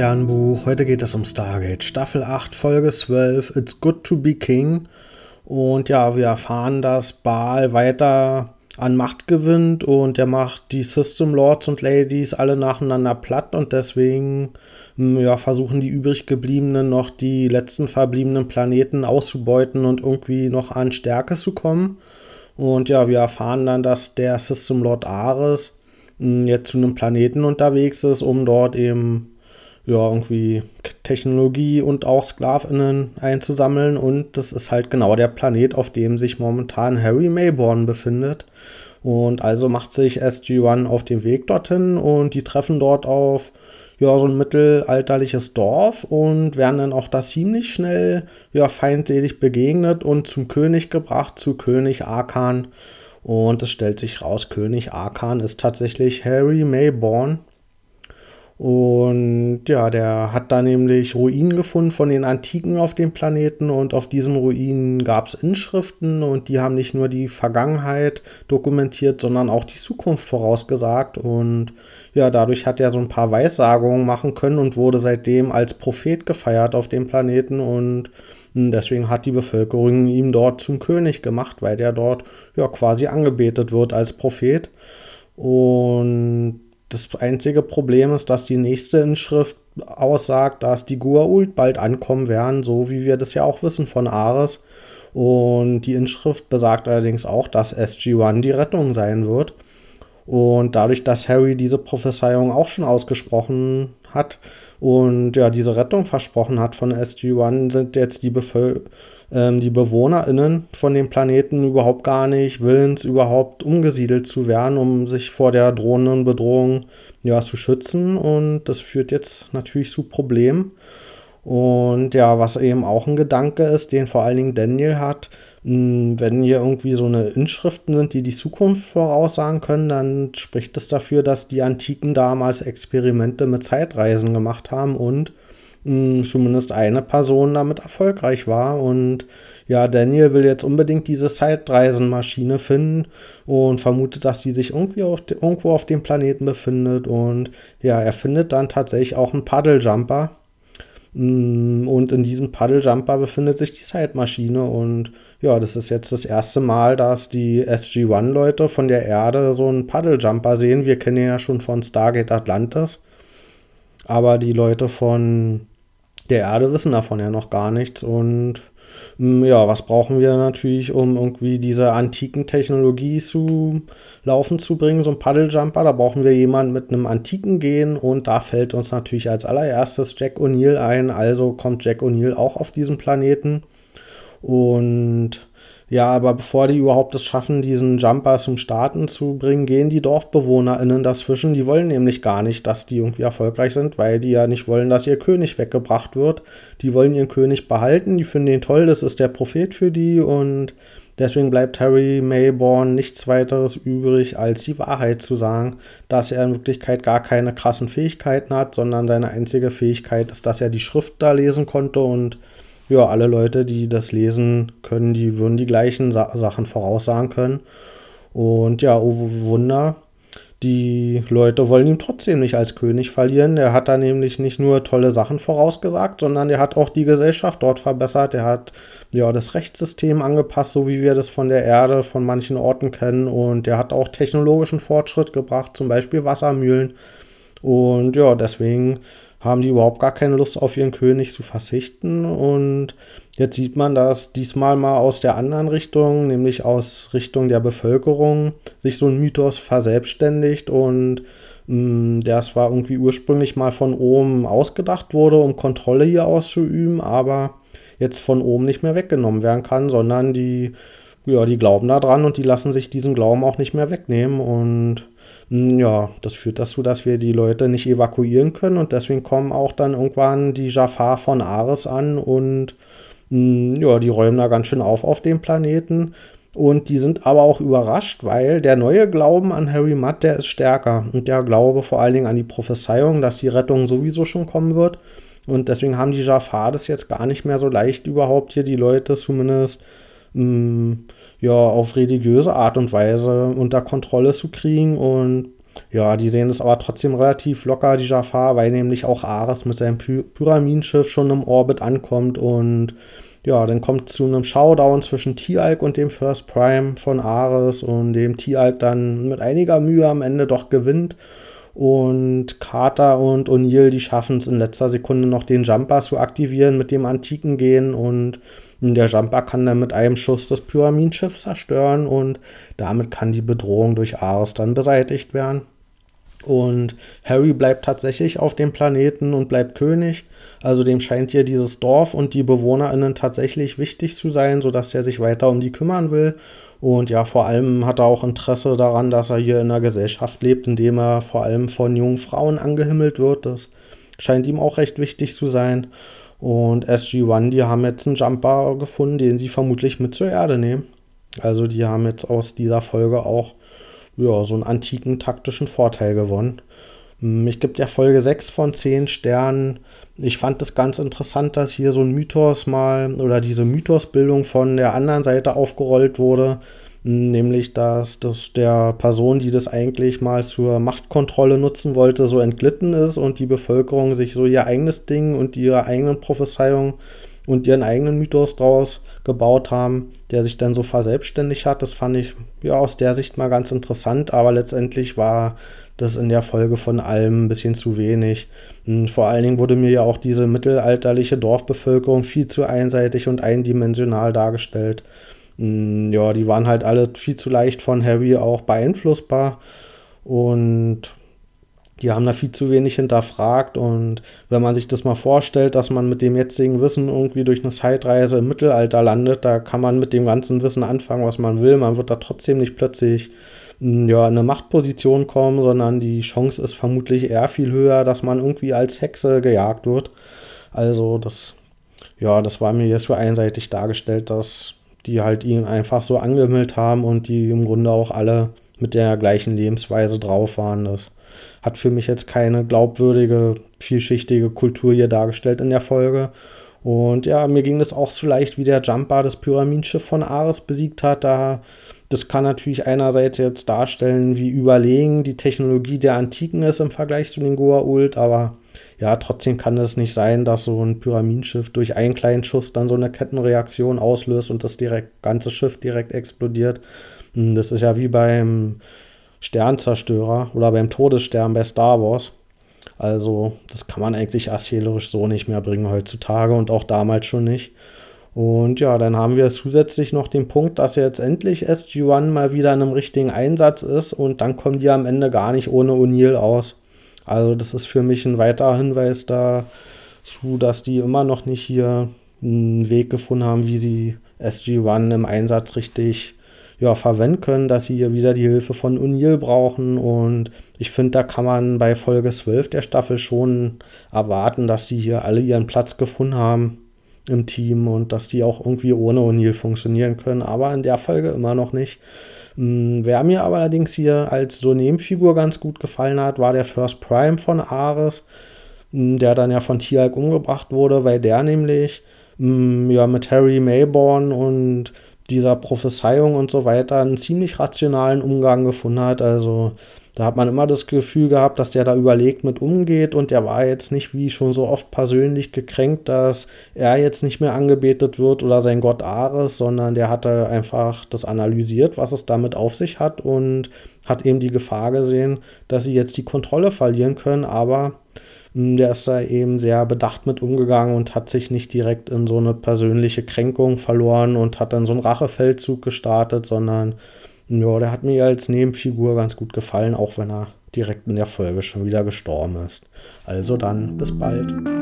Sternbuch. Heute geht es um Stargate, Staffel 8, Folge 12, It's Good to Be King. Und ja, wir erfahren, dass Baal weiter an Macht gewinnt und er macht die System Lords und Ladies alle nacheinander platt und deswegen hm, ja, versuchen die übrig gebliebenen noch die letzten verbliebenen Planeten auszubeuten und irgendwie noch an Stärke zu kommen. Und ja, wir erfahren dann, dass der System Lord Ares hm, jetzt zu einem Planeten unterwegs ist, um dort eben ja, irgendwie Technologie und auch SklavInnen einzusammeln. Und das ist halt genau der Planet, auf dem sich momentan Harry Mayborn befindet. Und also macht sich SG-1 auf den Weg dorthin und die treffen dort auf ja, so ein mittelalterliches Dorf und werden dann auch da ziemlich schnell ja, feindselig begegnet und zum König gebracht, zu König Arkan. Und es stellt sich raus, König Arkan ist tatsächlich Harry Mayborn, und ja, der hat da nämlich Ruinen gefunden von den Antiken auf dem Planeten und auf diesen Ruinen gab es Inschriften und die haben nicht nur die Vergangenheit dokumentiert, sondern auch die Zukunft vorausgesagt. Und ja, dadurch hat er so ein paar Weissagungen machen können und wurde seitdem als Prophet gefeiert auf dem Planeten und deswegen hat die Bevölkerung ihn dort zum König gemacht, weil der dort ja quasi angebetet wird als Prophet. Und das einzige Problem ist, dass die nächste Inschrift aussagt, dass die Gua'uld bald ankommen werden, so wie wir das ja auch wissen von Ares. Und die Inschrift besagt allerdings auch, dass SG-1 die Rettung sein wird. Und dadurch, dass Harry diese Prophezeiung auch schon ausgesprochen hat und ja, diese Rettung versprochen hat von SG-1, sind jetzt die Bevölkerung ähm, die BewohnerInnen von dem Planeten überhaupt gar nicht willens, überhaupt umgesiedelt zu werden, um sich vor der drohenden Bedrohung ja, zu schützen. Und das führt jetzt natürlich zu Problemen. Und ja, was eben auch ein Gedanke ist, den vor allen Dingen Daniel hat, wenn hier irgendwie so eine Inschriften sind, die die Zukunft voraussagen können, dann spricht es dafür, dass die Antiken damals Experimente mit Zeitreisen gemacht haben und mh, zumindest eine Person damit erfolgreich war. Und ja, Daniel will jetzt unbedingt diese Zeitreisenmaschine finden und vermutet, dass sie sich irgendwie auf de, irgendwo auf dem Planeten befindet. Und ja, er findet dann tatsächlich auch einen Paddeljumper. Und in diesem Paddeljumper befindet sich die Zeitmaschine. Und ja, das ist jetzt das erste Mal, dass die SG-1-Leute von der Erde so einen Paddeljumper sehen. Wir kennen ihn ja schon von Stargate Atlantis. Aber die Leute von der Erde wissen davon ja noch gar nichts. Und mm, ja, was brauchen wir natürlich, um irgendwie diese antiken Technologie zu laufen zu bringen, so ein Paddeljumper? Da brauchen wir jemanden mit einem antiken Gen und da fällt uns natürlich als allererstes Jack O'Neill ein. Also kommt Jack O'Neill auch auf diesen Planeten. Und ja, aber bevor die überhaupt es schaffen, diesen Jumper zum Starten zu bringen, gehen die DorfbewohnerInnen dazwischen. Die wollen nämlich gar nicht, dass die irgendwie erfolgreich sind, weil die ja nicht wollen, dass ihr König weggebracht wird. Die wollen ihren König behalten, die finden ihn toll, das ist der Prophet für die und deswegen bleibt Harry Mayborn nichts weiteres übrig, als die Wahrheit zu sagen, dass er in Wirklichkeit gar keine krassen Fähigkeiten hat, sondern seine einzige Fähigkeit ist, dass er die Schrift da lesen konnte und ja, alle Leute, die das lesen können, die würden die gleichen Sa Sachen voraussagen können. Und ja, oh Wunder, die Leute wollen ihn trotzdem nicht als König verlieren. Er hat da nämlich nicht nur tolle Sachen vorausgesagt, sondern er hat auch die Gesellschaft dort verbessert. Er hat ja das Rechtssystem angepasst, so wie wir das von der Erde von manchen Orten kennen. Und er hat auch technologischen Fortschritt gebracht, zum Beispiel Wassermühlen. Und ja, deswegen haben die überhaupt gar keine Lust auf ihren König zu verzichten. Und jetzt sieht man, dass diesmal mal aus der anderen Richtung, nämlich aus Richtung der Bevölkerung, sich so ein Mythos verselbstständigt und mm, der zwar irgendwie ursprünglich mal von oben ausgedacht wurde, um Kontrolle hier auszuüben, aber jetzt von oben nicht mehr weggenommen werden kann, sondern die, ja, die glauben da dran und die lassen sich diesen Glauben auch nicht mehr wegnehmen. Und ja, das führt dazu, dass wir die Leute nicht evakuieren können und deswegen kommen auch dann irgendwann die Jafar von Ares an und hm, ja, die räumen da ganz schön auf auf dem Planeten. Und die sind aber auch überrascht, weil der neue Glauben an Harry Mudd, der ist stärker. Und der Glaube vor allen Dingen an die Prophezeiung, dass die Rettung sowieso schon kommen wird. Und deswegen haben die Jafar das jetzt gar nicht mehr so leicht, überhaupt hier die Leute zumindest hm, ja, auf religiöse Art und Weise unter Kontrolle zu kriegen. Und ja, die sehen es aber trotzdem relativ locker, die Jafar, weil nämlich auch Ares mit seinem Py Pyramidenschiff schon im Orbit ankommt und ja, dann kommt zu einem Showdown zwischen T-Alk und dem First Prime von Ares und dem T-Alk dann mit einiger Mühe am Ende doch gewinnt. Und Carter und O'Neill, die schaffen es in letzter Sekunde noch den Jumper zu aktivieren mit dem antiken Gehen und der Jumper kann dann mit einem Schuss das Pyramidenschiff zerstören und damit kann die Bedrohung durch Ares dann beseitigt werden. Und Harry bleibt tatsächlich auf dem Planeten und bleibt König. Also dem scheint hier dieses Dorf und die BewohnerInnen tatsächlich wichtig zu sein, sodass er sich weiter um die kümmern will. Und ja, vor allem hat er auch Interesse daran, dass er hier in einer Gesellschaft lebt, in dem er vor allem von jungen Frauen angehimmelt wird. Das scheint ihm auch recht wichtig zu sein. Und SG-1, die haben jetzt einen Jumper gefunden, den sie vermutlich mit zur Erde nehmen. Also die haben jetzt aus dieser Folge auch ja, so einen antiken taktischen Vorteil gewonnen. Hm, ich gebe der Folge 6 von 10 Sternen. Ich fand es ganz interessant, dass hier so ein Mythos mal oder diese Mythosbildung von der anderen Seite aufgerollt wurde. Hm, nämlich, dass das der Person, die das eigentlich mal zur Machtkontrolle nutzen wollte, so entglitten ist und die Bevölkerung sich so ihr eigenes Ding und ihre eigenen Prophezeiungen und ihren eigenen Mythos draus gebaut haben, der sich dann so verselbstständigt hat. Das fand ich ja aus der Sicht mal ganz interessant, aber letztendlich war das in der Folge von allem ein bisschen zu wenig. Und vor allen Dingen wurde mir ja auch diese mittelalterliche Dorfbevölkerung viel zu einseitig und eindimensional dargestellt. Ja, die waren halt alle viel zu leicht von Harry auch beeinflussbar und die haben da viel zu wenig hinterfragt. Und wenn man sich das mal vorstellt, dass man mit dem jetzigen Wissen irgendwie durch eine Zeitreise im Mittelalter landet, da kann man mit dem ganzen Wissen anfangen, was man will. Man wird da trotzdem nicht plötzlich hm, ja, in eine Machtposition kommen, sondern die Chance ist vermutlich eher viel höher, dass man irgendwie als Hexe gejagt wird. Also das, ja, das war mir jetzt so einseitig dargestellt, dass die halt ihn einfach so angemeldet haben und die im Grunde auch alle mit der gleichen Lebensweise drauf waren. Das hat für mich jetzt keine glaubwürdige, vielschichtige Kultur hier dargestellt in der Folge. Und ja, mir ging das auch so leicht, wie der Jumper das Pyramidenschiff von Ares besiegt hat. Da, das kann natürlich einerseits jetzt darstellen, wie überlegen die Technologie der Antiken ist im Vergleich zu den Goa'uld, aber ja, trotzdem kann es nicht sein, dass so ein Pyramidenschiff durch einen kleinen Schuss dann so eine Kettenreaktion auslöst und das direkt, ganze Schiff direkt explodiert. Hm, das ist ja wie beim Sternzerstörer oder beim Todesstern bei Star Wars. Also, das kann man eigentlich erzählerisch so nicht mehr bringen heutzutage und auch damals schon nicht. Und ja, dann haben wir zusätzlich noch den Punkt, dass jetzt endlich SG-1 mal wieder in einem richtigen Einsatz ist und dann kommen die am Ende gar nicht ohne O'Neill aus. Also, das ist für mich ein weiterer Hinweis dazu, dass die immer noch nicht hier einen Weg gefunden haben, wie sie SG-1 im Einsatz richtig ja, verwenden können, dass sie hier wieder die Hilfe von O'Neill brauchen. Und ich finde, da kann man bei Folge 12 der Staffel schon erwarten, dass die hier alle ihren Platz gefunden haben im Team und dass die auch irgendwie ohne O'Neill funktionieren können. Aber in der Folge immer noch nicht. Hm, wer mir aber allerdings hier als so Nebenfigur ganz gut gefallen hat, war der First Prime von Ares, hm, der dann ja von Tialk umgebracht wurde, weil der nämlich hm, ja mit Harry Mayborn und dieser Prophezeiung und so weiter einen ziemlich rationalen Umgang gefunden hat. Also da hat man immer das Gefühl gehabt, dass der da überlegt mit umgeht und der war jetzt nicht wie schon so oft persönlich gekränkt, dass er jetzt nicht mehr angebetet wird oder sein Gott Ares, sondern der hatte einfach das analysiert, was es damit auf sich hat und hat eben die Gefahr gesehen, dass sie jetzt die Kontrolle verlieren können, aber der ist da eben sehr bedacht mit umgegangen und hat sich nicht direkt in so eine persönliche Kränkung verloren und hat dann so einen Rachefeldzug gestartet, sondern ja, der hat mir als Nebenfigur ganz gut gefallen, auch wenn er direkt in der Folge schon wieder gestorben ist. Also dann, bis bald.